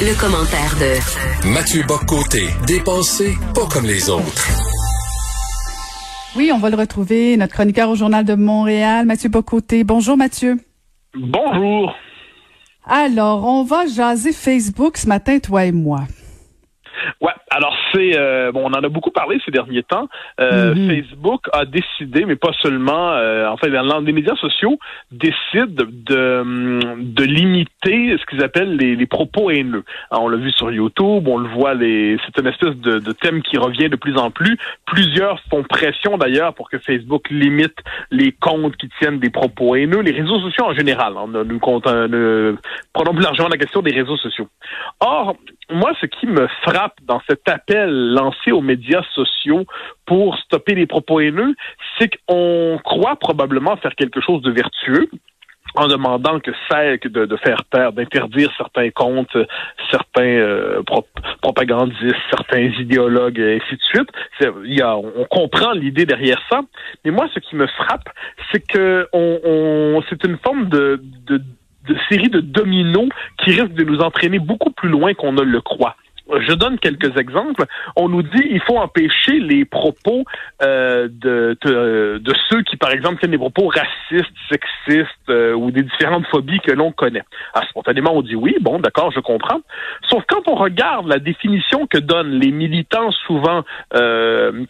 Le, commentaire de Mathieu Boccoté, dépensé pas comme les autres. Oui, on va le retrouver, notre chroniqueur au Journal de Montréal, Mathieu Bocoté. Bonjour Mathieu. Bonjour. Alors, on va jaser Facebook ce matin, toi et moi. Ouais, alors c'est euh, bon, on en a beaucoup parlé ces derniers temps. Euh, Mhm. Facebook a décidé, mais pas seulement, euh, en fait, dans les médias sociaux décident de hum, de limiter ce qu'ils appellent les, les propos haineux. Alors, on l'a vu sur YouTube, on le voit, les c'est une espèce de, de thème qui revient de plus en plus. Plusieurs font pression d'ailleurs pour que Facebook limite les comptes qui tiennent des propos haineux, les réseaux sociaux en général. On a- nous compte- euh, prenons plus largement la question des réseaux sociaux. Or, moi, ce qui me frappe dans cet appel lancé aux médias sociaux pour stopper les propos haineux, c'est qu'on croit probablement faire quelque chose de vertueux en demandant que que de, de faire taire, d'interdire certains comptes, certains euh, pro- propagandistes, certains idéologues, et ainsi de suite. C'est- y a, on comprend l'idée derrière ça, mais moi, ce qui me frappe, c'est que on- c'est une forme de, de, de série de dominos qui risque de nous entraîner beaucoup plus loin qu'on ne le croit. Je donne quelques exemples. On nous dit il faut empêcher les propos euh, de, de, de ceux qui, par exemple, tiennent des propos racistes, sexistes euh, ou des différentes phobies que l'on connaît. Ah, spontanément, on dit oui, bon, d'accord, je comprends. Sauf quand on regarde la définition que donnent les militants souvent euh,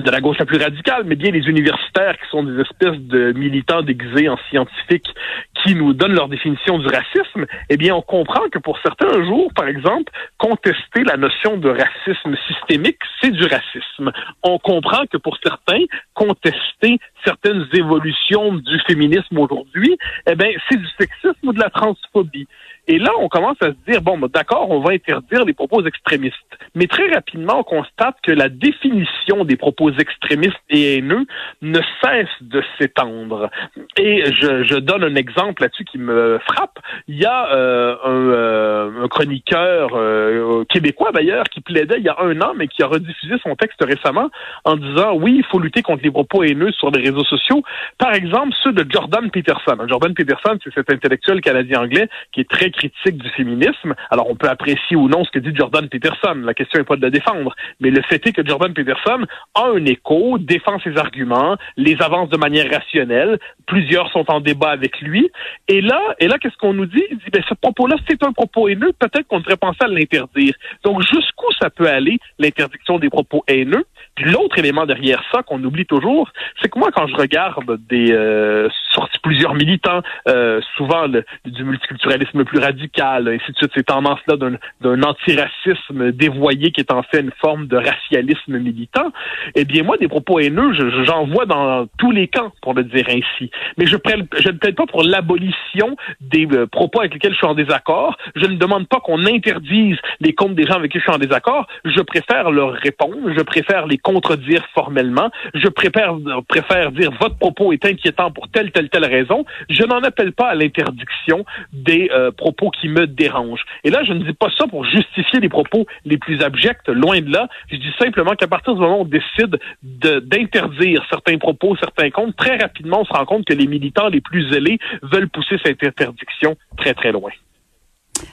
de la gauche la plus radicale, mais bien les universitaires qui sont des espèces de militants déguisés en scientifiques qui nous donnent leur définition du racisme, eh bien, on comprend que pour certains jours, par exemple, contester la notion de racisme systémique, c'est du racisme. On comprend que pour certains, contester certaines évolutions du féminisme aujourd'hui, eh bien, c'est du sexisme ou de la transphobie. Et là, on commence à se dire, bon, ben, d'accord, on va interdire les propos extrémistes. Mais très rapidement, on constate que la définition des propos extrémistes et haineux ne cesse de s'étendre. Et je, je donne un exemple là-dessus qui me frappe. Il y a euh, un, euh, un chroniqueur euh, québécois, d'ailleurs, qui plaidait il y a un an, mais qui a rediffusé son texte récemment en disant, oui, il faut lutter contre les propos haineux sur les réseaux sociaux. Par exemple, ceux de Jordan Peterson. Jordan Peterson, c'est cet intellectuel canadien-anglais qui est très critique du féminisme. Alors, on peut apprécier ou non ce que dit Jordan Peterson. La question n'est pas de le défendre. Mais le fait est que Jordan Peterson a un écho, défend ses arguments, les avance de manière rationnelle. Plusieurs sont en débat avec lui. Et là, et là, qu'est-ce qu'on nous dit? Il dit, ben, ce propos-là, c'est un propos haineux. Peut-être qu'on devrait penser à l'interdire. Donc, jusqu'où ça peut aller, l'interdiction des propos haineux? Puis l'autre élément derrière ça qu'on oublie toujours, c'est que moi, quand je regarde des euh, sorties plusieurs militants, euh, souvent du multiculturalisme plus radical, ainsi de suite, ces tendances-là d'un, antiracisme dévoyé qui est en fait une forme de racialisme militant, eh bien moi, des propos haineux, je- j'en vois dans tous les camps, pour le dire ainsi. Mais je, prête- je ne plaide pas pour l'abolition des euh, propos avec lesquels je suis en désaccord. Je ne demande pas qu'on interdise les comptes des gens avec qui je suis en désaccord. Je préfère leur répondre. Je préfère les contredire formellement. Je préfère, préfère dire votre propos est inquiétant pour telle, telle, raison. Je n'en appelle pas à l'interdiction des euh, propos qui me dérangent. Et là, je ne dis pas ça pour justifier les propos les plus abjects, loin de là. Je dis simplement qu'à partir du moment où on décide de- d'interdire certains propos, certains comptes, très rapidement, on se rend compte que les militants les plus zélés veulent pousser cette interdiction très, très loin.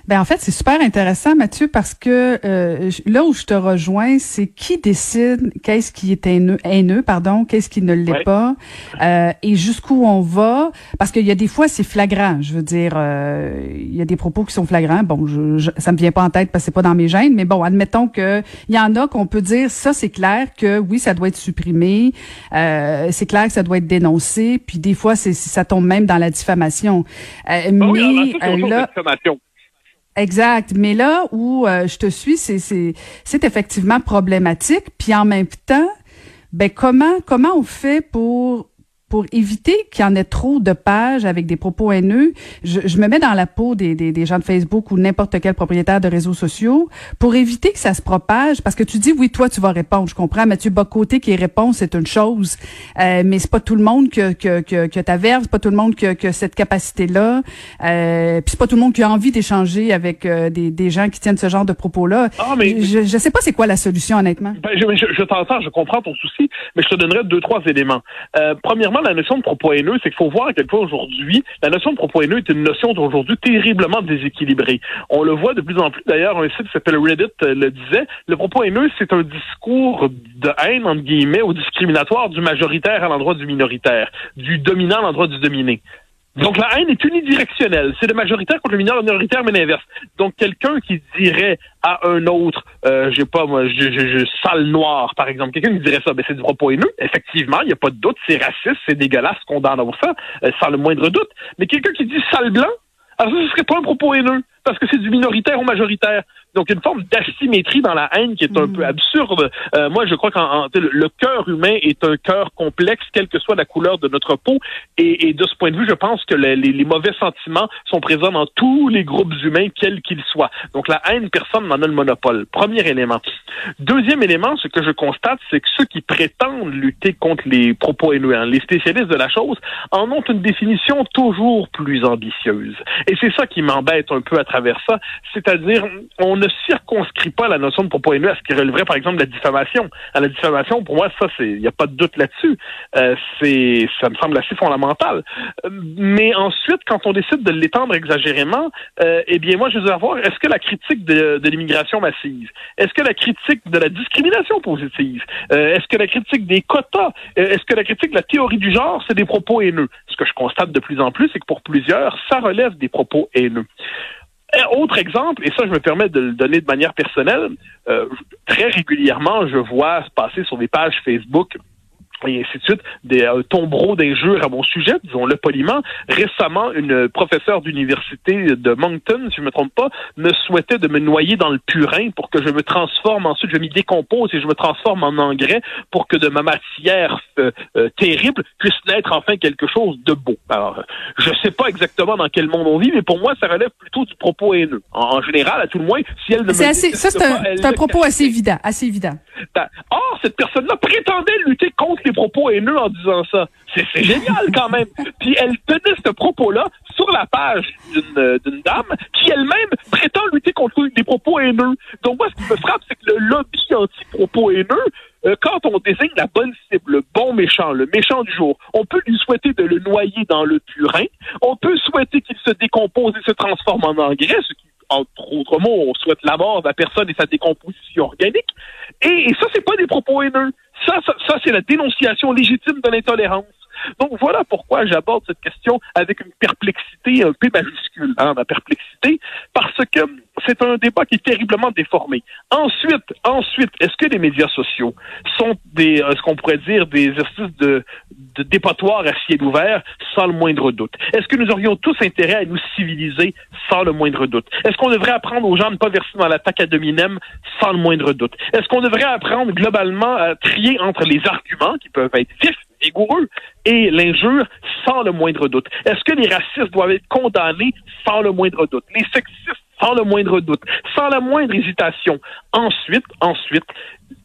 Ben en fait, c'est super intéressant, Mathieu, parce que euh, là où je te rejoins, c'est qui décide qu'est-ce qui est haineux, haineux pardon, qu'est-ce qui ne l'est Ouais. pas, euh, et jusqu'où on va? Parce qu'il y a des fois, c'est flagrant. Je veux dire, euh, il y a des propos qui sont flagrants. Bon, je, je- ça me vient pas en tête parce que c'est pas dans mes gènes, mais bon, admettons que il y en a qu'on peut dire ça, c'est clair que oui, ça doit être supprimé. Euh, c'est clair que ça doit être dénoncé. Puis des fois, c'est ça tombe même dans la diffamation. Euh, Ah oui, mais euh, là, la diffamation. Exact. Mais là où euh, je te suis, c'est c'est c'est effectivement problématique. Puis en même temps, ben comment comment on fait pour pour éviter qu'il y en ait trop de pages avec des propos haineux, je, je me mets dans la peau des, des, des gens de Facebook ou n'importe quel propriétaire de réseaux sociaux pour éviter que ça se propage. Parce que tu dis, oui, toi, tu vas répondre. Je comprends. Mathieu Bocoté qui répond, c'est une chose. Euh, mais c'est pas tout le monde que, que, que, que t'averse, c'est pas tout le monde qui a cette capacité-là. Euh, puis c'est pas tout le monde qui a envie d'échanger avec euh, des, des gens qui tiennent ce genre de propos-là. Ah, mais- je, je sais pas c'est quoi la solution, honnêtement. Ben, je, je, je t'entends, je comprends ton souci, mais je te donnerai deux, trois éléments. Euh, premièrement, la notion de propos haineux, c'est qu'il faut voir à aujourd'hui, la notion de propos haineux est une notion d'aujourd'hui terriblement déséquilibrée. On le voit de plus en plus, d'ailleurs, un site qui s'appelle Reddit euh, le disait, le propos haineux, c'est un discours de haine, entre guillemets, ou discriminatoire du majoritaire à l'endroit du minoritaire, du dominant à l'endroit du dominé. Donc la haine est unidirectionnelle. C'est le majoritaire contre le minoritaire, mais l'inverse. Donc quelqu'un qui dirait à un autre, euh, j'ai pas moi, je, je, sale noir, par exemple, quelqu'un qui dirait ça, ben c'est du propos haineux. Effectivement, il n'y a pas de doute, c'est raciste, c'est dégueulasse, condamnons ça, euh, sans le moindre doute. Mais quelqu'un qui dit sale blanc, alors ça, ce serait pas un propos haineux, parce que c'est du minoritaire au majoritaire. Donc une forme d'asymétrie dans la haine qui est un peu mm. absurde. Euh, moi, je crois que le cœur humain est un cœur complexe, quelle que soit la couleur de notre peau. Et, de ce point de vue, je pense que les, les, mauvais sentiments sont présents dans tous les groupes humains, quels qu'ils soient. Donc la haine, personne n'en a le monopole. Premier élément. Deuxième élément, ce que je constate, c'est que ceux qui prétendent lutter contre les propos haineux, hein, les spécialistes de la chose, en ont une définition toujours plus ambitieuse. Et c'est ça qui m'embête un peu à travers ça. C'est-à-dire, on ne circonscrit pas la notion de propos haineux à ce qui relèverait, par exemple, de la diffamation. À la diffamation, pour moi, ça, c'est, il n'y a pas de doute là-dessus. Euh, c'est, ça me semble assez fondamental. Euh, mais ensuite, quand on décide de l'étendre exagérément, euh, eh bien, moi, je veux savoir, est-ce que la critique de, l'immigration massive, est-ce que la critique de la discrimination positive, est-ce que la critique des quotas, est-ce que la critique de la théorie du genre, c'est des propos haineux? Ce que je constate de plus en plus, c'est que pour plusieurs, ça relève des propos haineux. Autre exemple, et ça je me permets de le donner de manière personnelle, euh, très régulièrement je vois passer sur des pages Facebook et ainsi de suite, des euh, tombereaux d'injures à mon sujet, disons-le poliment. Récemment, une professeure d'université de Moncton, si je me trompe pas, me souhaitait de me noyer dans le purin pour que je me transforme, ensuite je m'y décompose et je me transforme en engrais pour que de ma matière euh, euh, terrible puisse naître enfin quelque chose de beau. Alors, je sais pas exactement dans quel monde on vit, mais pour moi, ça relève plutôt du propos haineux. En, général, à tout le moins, si elle ne me Ça, c'est un, un propos assez évident, assez évident. Ben, or, cette personne-là prétendait lutter contre propos haineux en disant ça. C'est génial quand même. Puis elle tenait ce propos-là sur la page d'une dame qui elle-même prétend lutter contre des propos haineux. Donc moi, ce qui me frappe, c'est que le lobby anti-propos haineux, euh, quand on désigne la bonne cible, le bon méchant, le méchant du jour, on peut lui souhaiter de le noyer dans le purin, on peut souhaiter qu'il se décompose et se transforme en engrais, ce qui entre autres mots, on souhaite la mort de la personne et sa décomposition organique. Et, ça, c'est pas des propos haineux. Ça, ça, c'est la dénonciation légitime de l'intolérance. Donc voilà pourquoi j'aborde cette question avec une perplexité un peu majuscule, hein, ma perplexité, parce que c'est un débat qui est terriblement déformé. Ensuite, ensuite, est-ce que les médias sociaux sont des, euh, ce qu'on pourrait dire, des exercices de, de dépotoir à ciel ouvert sans le moindre doute? Est-ce que nous aurions tous intérêt à nous civiliser sans le moindre doute? Est-ce qu'on devrait apprendre aux gens de ne pas verser dans l'attaque à dominem sans le moindre doute? Est-ce qu'on devrait apprendre globalement à trier entre les arguments qui peuvent être vifs vigoureux et l'injure sans le moindre doute? Est-ce que les racistes doivent être condamnés sans le moindre doute? Les sexistes sans le moindre doute, sans la moindre hésitation. Ensuite, ensuite,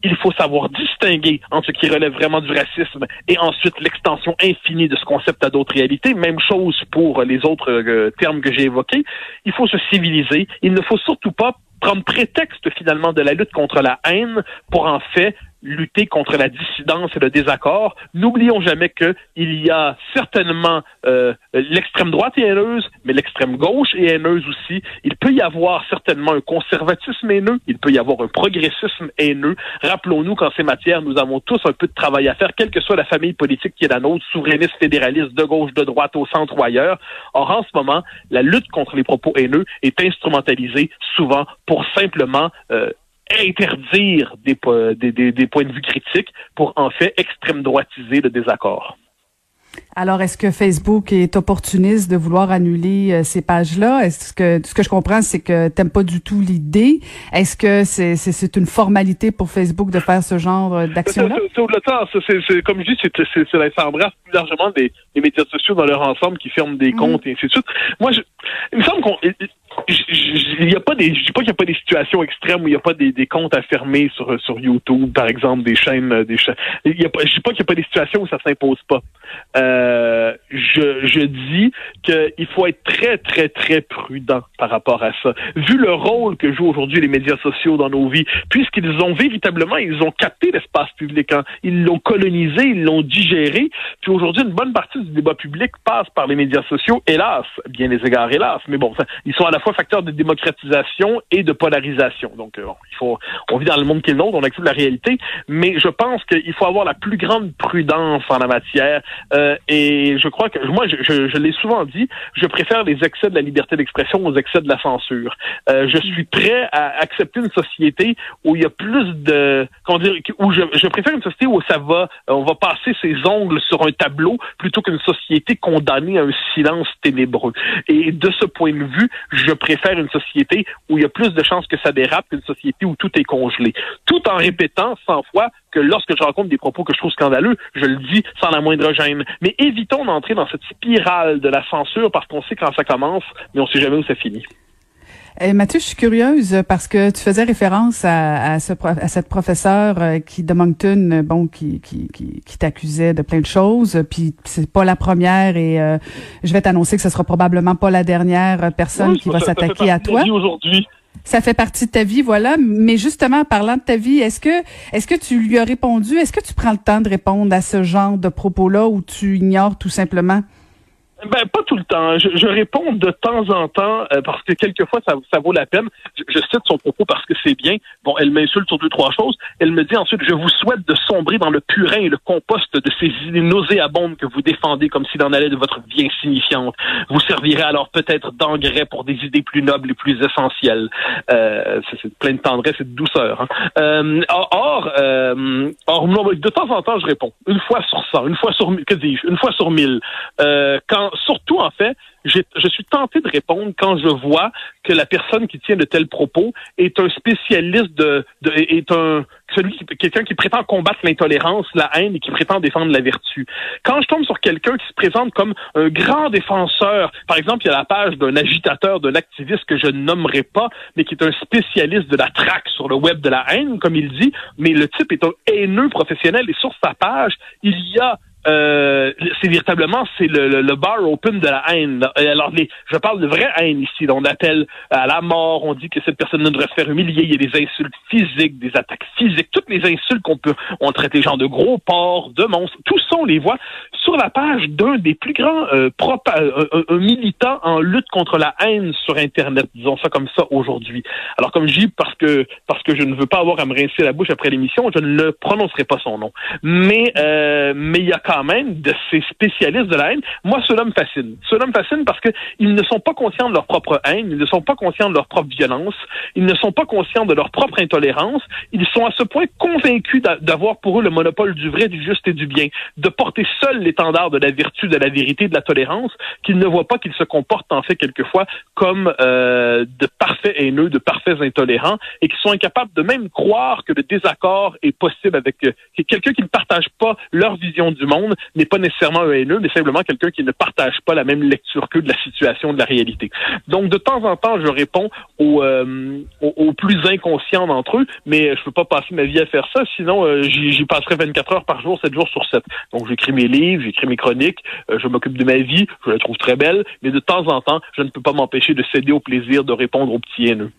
il faut savoir distinguer entre ce qui relève vraiment du racisme et ensuite l'extension infinie de ce concept à d'autres réalités. Même chose pour les autres euh, termes que j'ai évoqués. Il faut se civiliser. Il ne faut surtout pas prendre prétexte finalement de la lutte contre la haine pour en fait lutter contre la dissidence et le désaccord. N'oublions jamais qu'il y a certainement euh, l'extrême droite est haineuse, mais l'extrême gauche est haineuse aussi. Il peut y avoir certainement un conservatisme haineux, il peut y avoir un progressisme haineux. Rappelons-nous qu'en ces matières, nous avons tous un peu de travail à faire, quelle que soit la famille politique qui est la nôtre, souverainiste, fédéraliste, de gauche, de droite, au centre ou ailleurs. Or, en ce moment, la lutte contre les propos haineux est instrumentalisée souvent pour simplement euh, interdire des, des, des, points de vue critiques pour en fait extrême droitiser le désaccord. Alors, est-ce que Facebook est opportuniste de vouloir annuler euh, ces pages-là? Est-ce que ce que je comprends, c'est que t'aimes pas du tout l'idée? Est-ce que c'est, une formalité pour Facebook de faire ce genre d'action-là? C'est, au-delà comme je dis, c'est, ça embrasse plus largement des, médias sociaux dans leur ensemble qui ferment des mm. comptes et ainsi de suite. Moi, je, il me semble qu'on il y a pas des, je dis pas qu'il y a pas des situations extrêmes où il y a pas des, des comptes à fermer sur sur YouTube, par exemple, des chaînes, des chaînes. Il y a pas, je dis pas qu'il y a pas des situations où ça s'impose pas. Euh, je, je dis qu'il faut être très très très prudent par rapport à ça. Vu le rôle que jouent aujourd'hui les médias sociaux dans nos vies, puisqu'ils ont véritablement, ils ont capté l'espace public, hein. ils l'ont colonisé, ils l'ont digéré. Puis aujourd'hui, une bonne partie du débat public passe par les médias sociaux, hélas, bien les égards, hélas. Mais bon, ils sont à la fois facteurs de démocratisation et de polarisation. Donc, euh, il faut, on vit dans le monde qui est le nôtre, on accepte la réalité, mais je pense qu'il faut avoir la plus grande prudence en la matière. Euh, et je crois que, moi, je, je, je l'ai souvent dit, je préfère les excès de la liberté d'expression aux excès de la censure. Euh, je suis prêt à accepter une société où il y a plus de, comment dire, où je, je préfère une société où ça va, on va passer ses ongles sur un tableau plutôt qu'une société condamnée à un silence ténébreux. Et de ce point de vue, je préfère une société où il y a plus de chances que ça dérape qu'une société où tout est congelé. Tout en répétant 100 fois que lorsque je rencontre des propos que je trouve scandaleux, je le dis sans la moindre gêne. Mais évitons d'entrer dans cette spirale de la censure parce qu'on sait quand ça commence, mais on sait jamais où ça finit. Eh, Mathieu, je suis curieuse parce que tu faisais référence à, à, ce, à cette professeure euh, qui de Moncton, bon, qui, qui, qui, qui t'accusait de plein de choses. Puis c'est pas la première et euh, je vais t'annoncer que ce sera probablement pas la dernière personne qui va s'attaquer à toi. Aujourd'hui ça fait partie de ta vie, voilà. Mais justement, en parlant de ta vie, est-ce que est-ce que tu lui as répondu? Est-ce que tu prends le temps de répondre à ce genre de propos-là ou tu ignores tout simplement? Ben, pas tout le temps. Je, je réponds de temps en temps euh, parce que quelquefois ça, ça vaut la peine. Je, je, cite son propos parce que c'est bien. Bon, elle m'insulte sur deux, trois choses. Elle me dit ensuite, je vous souhaite de sombrer dans le purin et le compost de ces idées nauséabondes que vous défendez comme s'il en allait de votre vie insignifiante. Vous servirez alors peut-être d'engrais pour des idées plus nobles et plus essentielles. Euh, c'est plein de tendresse et de douceur. Hein. Euh, or, euh, de temps en temps, je réponds. Une fois sur cent, une fois sur, que dis-je, une fois sur mille. Euh, quand surtout, en fait, je suis tenté de répondre quand je vois que la personne qui tient de tels propos est un spécialiste de, est un celui quelqu'un qui prétend combattre l'intolérance, la haine et qui prétend défendre la vertu. Quand je tombe sur quelqu'un qui se présente comme un grand défenseur, par exemple, il y a la page d'un agitateur, de l'activiste que je ne nommerai pas, mais qui est un spécialiste de la traque sur le web de la haine, comme il dit, mais le type est un haineux professionnel et sur sa page, il y a euh, c'est véritablement c'est le, le, bar open de la haine. Alors les, je parle de vraie haine ici. On appelle à la mort, on dit que cette personne ne devrait se faire humilier. Il y a des insultes physiques, des attaques physiques, toutes les insultes qu'on peut. On traite les gens de gros porcs, de monstres. Tout ça on les voit sur la page d'un des plus grands euh, euh un, militant en lutte contre la haine sur Internet. Disons ça comme ça aujourd'hui. Alors comme je dis parce que parce que je ne veux pas avoir à me rincer la bouche après l'émission, je ne le prononcerai pas son nom. Mais euh, mais il y a quand de ces spécialistes de la haine. Moi, cela me fascine. Cela me fascine parce que ils ne sont pas conscients de leur propre haine, ils ne sont pas conscients de leur propre violence, ils ne sont pas conscients de leur propre intolérance. Ils sont à ce point convaincus d'avoir pour eux le monopole du vrai, du juste et du bien, de porter seul l'étendard de la vertu, de la vérité, de la tolérance, qu'ils ne voient pas qu'ils se comportent en fait quelquefois comme euh, de parfaits haineux, de parfaits intolérants, et qu'ils sont incapables de même croire que le désaccord est possible avec euh, quelqu'un qui ne partage pas leur vision du monde n'est pas nécessairement un haineux, mais simplement quelqu'un qui ne partage pas la même lecture que de la situation, de la réalité. Donc, de temps en temps, je réponds aux, euh, aux, plus inconscients d'entre eux, mais je peux pas passer ma vie à faire ça, sinon euh, j'y passerai 24 heures par jour, 7 jours sur 7. Donc, j'écris mes livres, j'écris mes chroniques, euh, je m'occupe de ma vie, je la trouve très belle, mais de temps en temps, je ne peux pas m'empêcher de céder au plaisir de répondre aux petits haineux.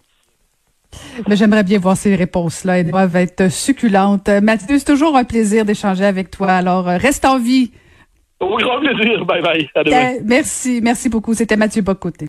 Mais j'aimerais bien voir ces réponses-là. Elles doivent être succulentes. Mathieu, c'est toujours un plaisir d'échanger avec toi. Alors, euh, reste en vie. Au grand plaisir. Bye bye. À demain. Merci. Merci beaucoup. C'était Mathieu Bocoté.